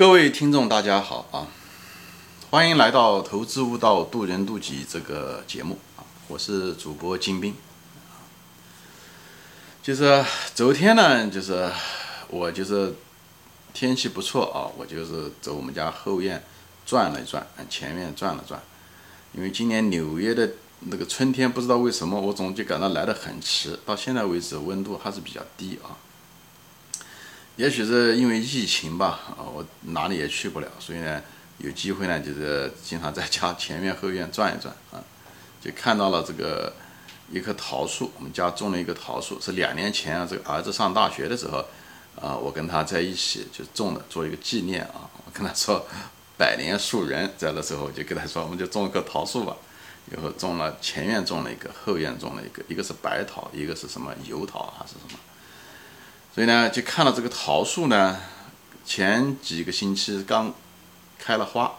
各位听众，大家好啊！欢迎来到《投资悟道，渡人渡己》这个节目啊！我是主播金兵。就是昨天呢，就是我就是天气不错啊，我就是走我们家后院转了一转，前面转了转。因为今年纽约的那个春天，不知道为什么我总就感到来得很迟，到现在为止温度还是比较低啊。也许是因为疫情吧，啊，我哪里也去不了，所以呢，有机会呢，就是经常在家前院后院转一转啊，就看到了这个一棵桃树，我们家种了一个桃树，是两年前啊，这个儿子上大学的时候，啊，我跟他在一起就种的，做一个纪念啊。我跟他说百年树人，在那时候我就跟他说，我们就种一棵桃树吧。以后种了前院种了一个，后院种了一个，一个是白桃，一个是什么油桃还是什么？所以呢，就看到这个桃树呢，前几个星期刚开了花，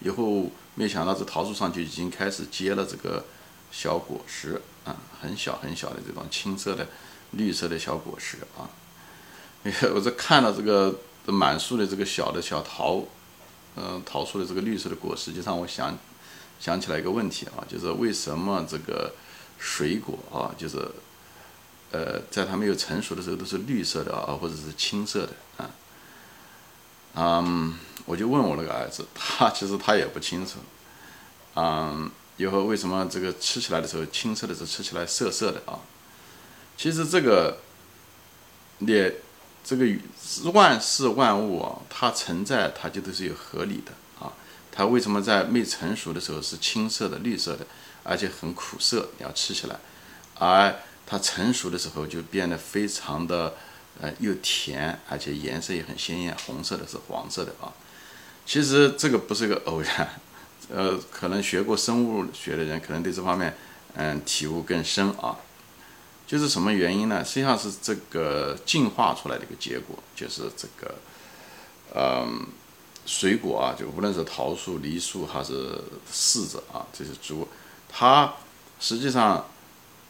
以后没想到这桃树上就已经开始结了这个小果实啊，很小很小的这种青色的、绿色的小果实啊。我在看到这个满树的这个小的小桃，嗯，桃树的这个绿色的果实，就让我想想起来一个问题啊，就是为什么这个水果啊，就是。呃，在它没有成熟的时候都是绿色的啊，或者是青色的啊。嗯，我就问我那个儿子，他其实他也不清楚。嗯，以后为什么这个吃起来的时候青色的时候吃起来涩涩的啊？其实这个也这个万事万物啊，它存在它就都是有合理的啊。它为什么在没成熟的时候是青色的、绿色的，而且很苦涩，你要吃起来，而它成熟的时候就变得非常的，呃，又甜，而且颜色也很鲜艳，红色的是黄色的啊。其实这个不是个偶然，呃，可能学过生物学的人可能对这方面，嗯，体悟更深啊。就是什么原因呢？实际上是这个进化出来的一个结果，就是这个，嗯，水果啊，就无论是桃树、梨树还是柿子啊，这些植物，它实际上。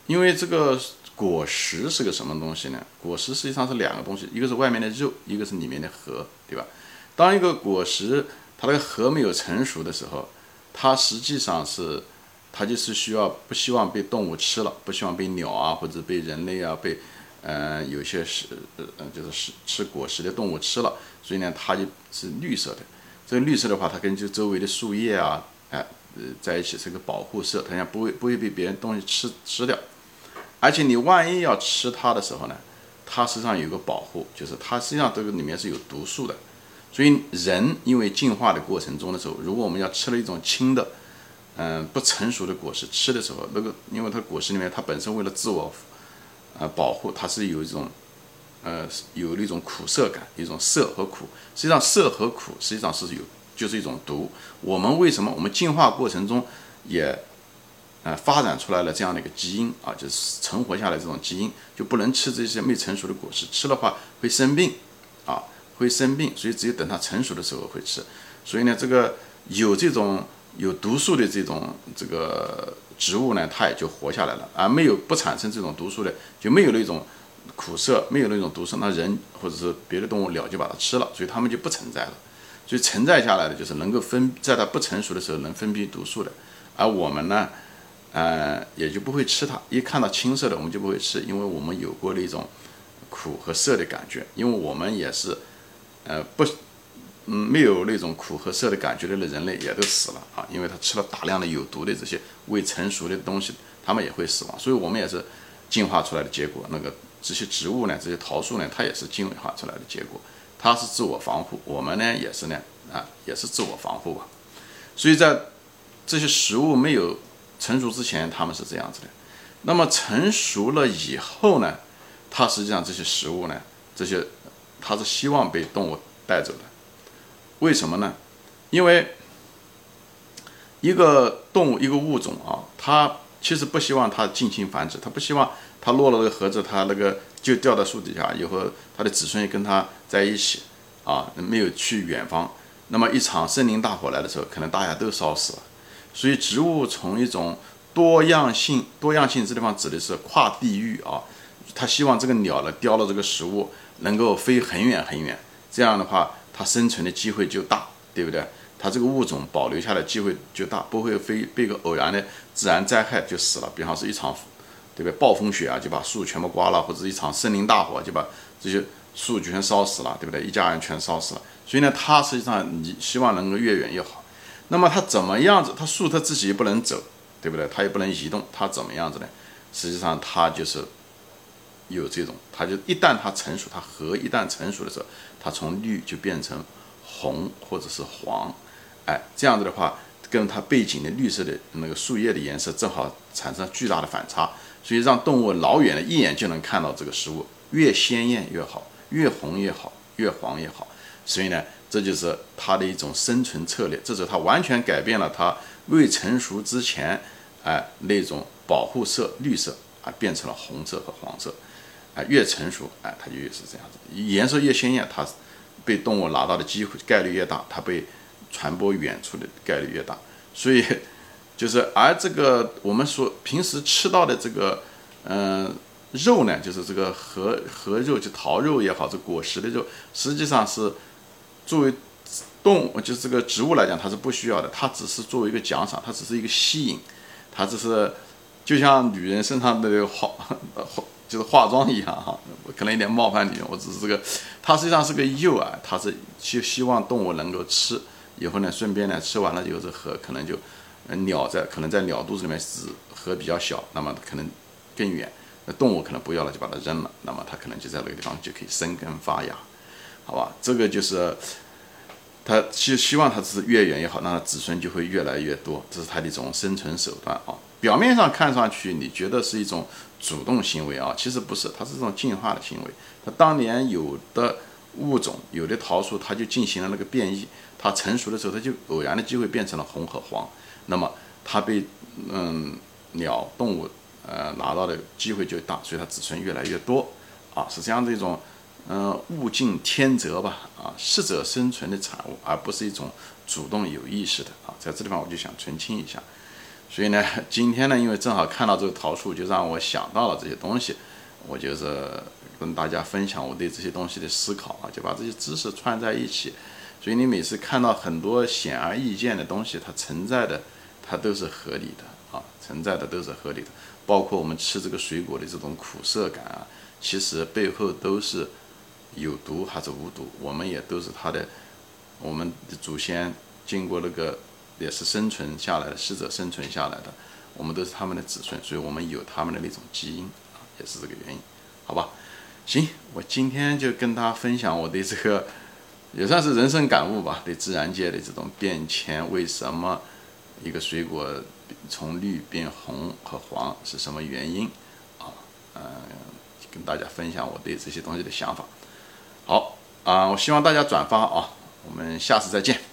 因为这个果实是个什么东西呢？果实实际上是两个东西，一个是外面的肉，一个是里面的核，对吧？当一个果实它那个核没有成熟的时候，它实际上是它就是需要不希望被动物吃了，不希望被鸟啊或者被人类啊被呃有些是呃就是吃吃果实的动物吃了，所以呢它就是绿色的。这个绿色的话，它根据周围的树叶啊哎呃在一起是个保护色，它想不会不会被别人东西吃吃掉。而且你万一要吃它的时候呢，它实际上有个保护，就是它实际上这个里面是有毒素的。所以人因为进化的过程中的时候，如果我们要吃了一种轻的，嗯，不成熟的果实吃的时候，那个因为它果实里面它本身为了自我，呃，保护，它是有一种，呃，有那种苦涩感，一种涩和苦。实际上涩和苦实际上是有，就是一种毒。我们为什么我们进化过程中也？呃，发展出来了这样的一个基因啊，就是存活下来这种基因，就不能吃这些没成熟的果实，吃的话会生病，啊，会生病，所以只有等它成熟的时候会吃。所以呢，这个有这种有毒素的这种这个植物呢，它也就活下来了，而没有不产生这种毒素的，就没有那种苦涩，没有那种毒素，那人或者是别的动物鸟就把它吃了，所以它们就不存在了。所以存在下来的就是能够分，在它不成熟的时候能分泌毒素的，而我们呢？呃，也就不会吃它。一看到青色的，我们就不会吃，因为我们有过那种苦和涩的感觉。因为我们也是，呃，不，嗯，没有那种苦和涩的感觉的人类也都死了啊，因为他吃了大量的有毒的这些未成熟的东西，他们也会死亡。所以，我们也是进化出来的结果。那个这些植物呢，这些桃树呢，它也是进化出来的结果。它是自我防护，我们呢也是呢，啊，也是自我防护吧。所以在这些食物没有。成熟之前，它们是这样子的。那么成熟了以后呢？它实际上这些食物呢，这些它是希望被动物带走的。为什么呢？因为一个动物一个物种啊，它其实不希望它进行繁殖，它不希望它落了那个盒子，它那个就掉到树底下，以后它的子孙也跟它在一起啊，没有去远方。那么一场森林大火来的时候，可能大家都烧死了。所以，植物从一种多样性，多样性这地方指的是跨地域啊。他希望这个鸟呢叼了这个食物能够飞很远很远，这样的话，它生存的机会就大，对不对？它这个物种保留下来机会就大，不会非被个偶然的自然灾害就死了。比方说一场，对不对？暴风雪啊，就把树全部刮了，或者一场森林大火就把这些树全烧死了，对不对？一家人全烧死了。所以呢，它实际上你希望能够越远越好。那么它怎么样子？它树它自己也不能走，对不对？它也不能移动，它怎么样子呢？实际上它就是有这种，它就一旦它成熟，它核一旦成熟的时候，它从绿就变成红或者是黄。哎，这样子的话，跟它背景的绿色的那个树叶的颜色正好产生巨大的反差，所以让动物老远的一眼就能看到这个食物，越鲜艳越好，越红越好，越黄越好。所以呢，这就是它的一种生存策略，这是它完全改变了它未成熟之前，哎那种保护色绿色啊，变成了红色和黄色，啊越成熟哎它就越是这样子，颜色越鲜艳，它被动物拿到的机会概率越大，它被。传播远处的概率越大，所以就是而这个我们说平时吃到的这个嗯肉呢，就是这个核核肉，就桃肉也好，这果实的肉，实际上是作为动物，就是这个植物来讲，它是不需要的，它只是作为一个奖赏，它只是一个吸引，它只是就像女人身上的化化就是化妆一样哈，可能有点冒犯女人，我只是这个，它实际上是个诱饵，它是希希望动物能够吃。以后呢，顺便呢，吃完了以后，这核可能就，鸟在可能在鸟肚子里面是核比较小，那么可能更远，那动物可能不要了就把它扔了，那么它可能就在那个地方就可以生根发芽，好吧？这个就是它希希望它是越远越好，那子孙就会越来越多，这是它的一种生存手段啊。表面上看上去你觉得是一种主动行为啊，其实不是，它是一种进化的行为。它当年有的物种，有的桃树，它就进行了那个变异。它成熟的时候，它就偶然的机会变成了红和黄，那么它被嗯鸟动物呃拿到的机会就大，所以它子孙越来越多啊，是这样的一种嗯物竞天择吧啊，适者生存的产物，而不是一种主动有意识的啊，在这地方我就想澄清一下。所以呢，今天呢，因为正好看到这个桃树，就让我想到了这些东西，我就是跟大家分享我对这些东西的思考啊，就把这些知识串在一起。所以你每次看到很多显而易见的东西，它存在的，它都是合理的啊，存在的都是合理的。包括我们吃这个水果的这种苦涩感啊，其实背后都是有毒还是无毒，我们也都是它的，我们的祖先经过那个也是生存下来的，适者生存下来的，我们都是他们的子孙，所以我们有他们的那种基因啊，也是这个原因，好吧？行，我今天就跟大家分享我的这个。也算是人生感悟吧，对自然界的这种变迁，为什么一个水果从绿变红和黄是什么原因啊？嗯，跟大家分享我对这些东西的想法。好啊，我希望大家转发啊，我们下次再见。